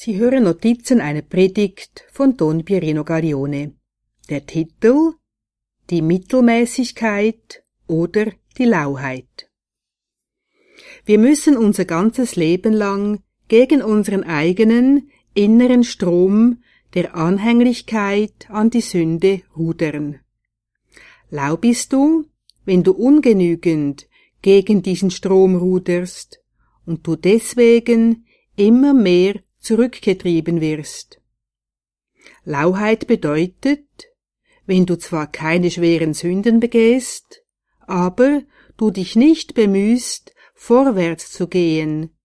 Sie hören Notizen einer Predigt von Don Pierino Gaglione. Der Titel Die Mittelmäßigkeit oder die Lauheit. Wir müssen unser ganzes Leben lang gegen unseren eigenen inneren Strom der Anhänglichkeit an die Sünde rudern. Lau bist du, wenn du ungenügend gegen diesen Strom ruderst und du deswegen immer mehr zurückgetrieben wirst. Lauheit bedeutet, wenn du zwar keine schweren Sünden begehst, aber du dich nicht bemühst, vorwärts zu gehen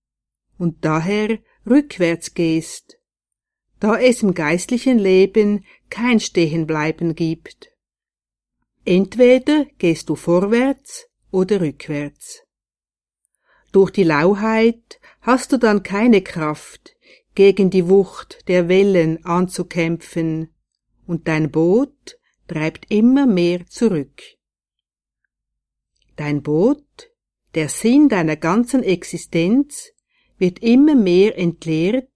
und daher rückwärts gehst, da es im geistlichen Leben kein Stehenbleiben gibt. Entweder gehst du vorwärts oder rückwärts. Durch die Lauheit hast du dann keine Kraft, gegen die Wucht der Wellen anzukämpfen, und dein Boot treibt immer mehr zurück. Dein Boot, der Sinn deiner ganzen Existenz, wird immer mehr entleert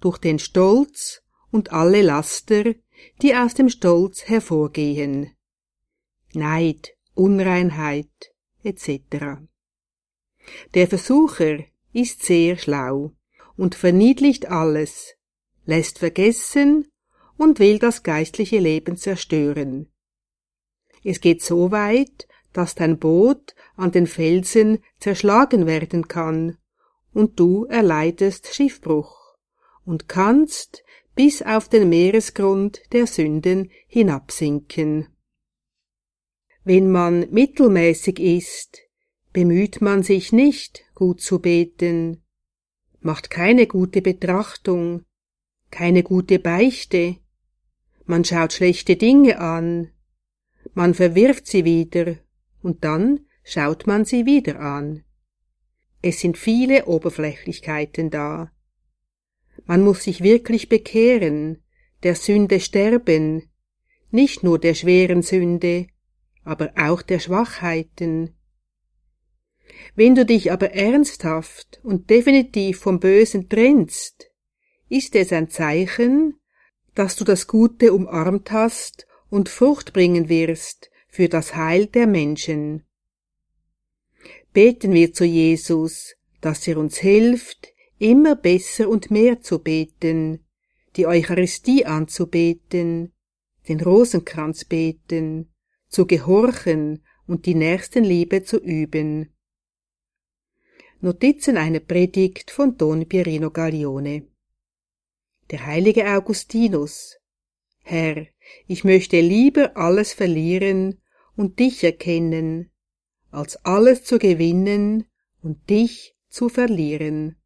durch den Stolz und alle Laster, die aus dem Stolz hervorgehen. Neid, Unreinheit etc. Der Versucher ist sehr schlau und verniedlicht alles, lässt vergessen und will das geistliche Leben zerstören. Es geht so weit, dass dein Boot an den Felsen zerschlagen werden kann, und du erleidest Schiffbruch und kannst bis auf den Meeresgrund der Sünden hinabsinken. Wenn man mittelmäßig ist, bemüht man sich nicht, gut zu beten, macht keine gute Betrachtung, keine gute Beichte, man schaut schlechte Dinge an, man verwirft sie wieder, und dann schaut man sie wieder an. Es sind viele Oberflächlichkeiten da. Man muss sich wirklich bekehren, der Sünde sterben, nicht nur der schweren Sünde, aber auch der Schwachheiten, wenn du dich aber ernsthaft und definitiv vom Bösen trennst, ist es ein Zeichen, dass du das Gute umarmt hast und Frucht bringen wirst für das Heil der Menschen. Beten wir zu Jesus, dass er uns hilft, immer besser und mehr zu beten, die Eucharistie anzubeten, den Rosenkranz beten, zu gehorchen und die Nächstenliebe zu üben. Notizen einer Predigt von Don Pierino Gaglione. Der heilige Augustinus. Herr, ich möchte lieber alles verlieren und dich erkennen, als alles zu gewinnen und dich zu verlieren.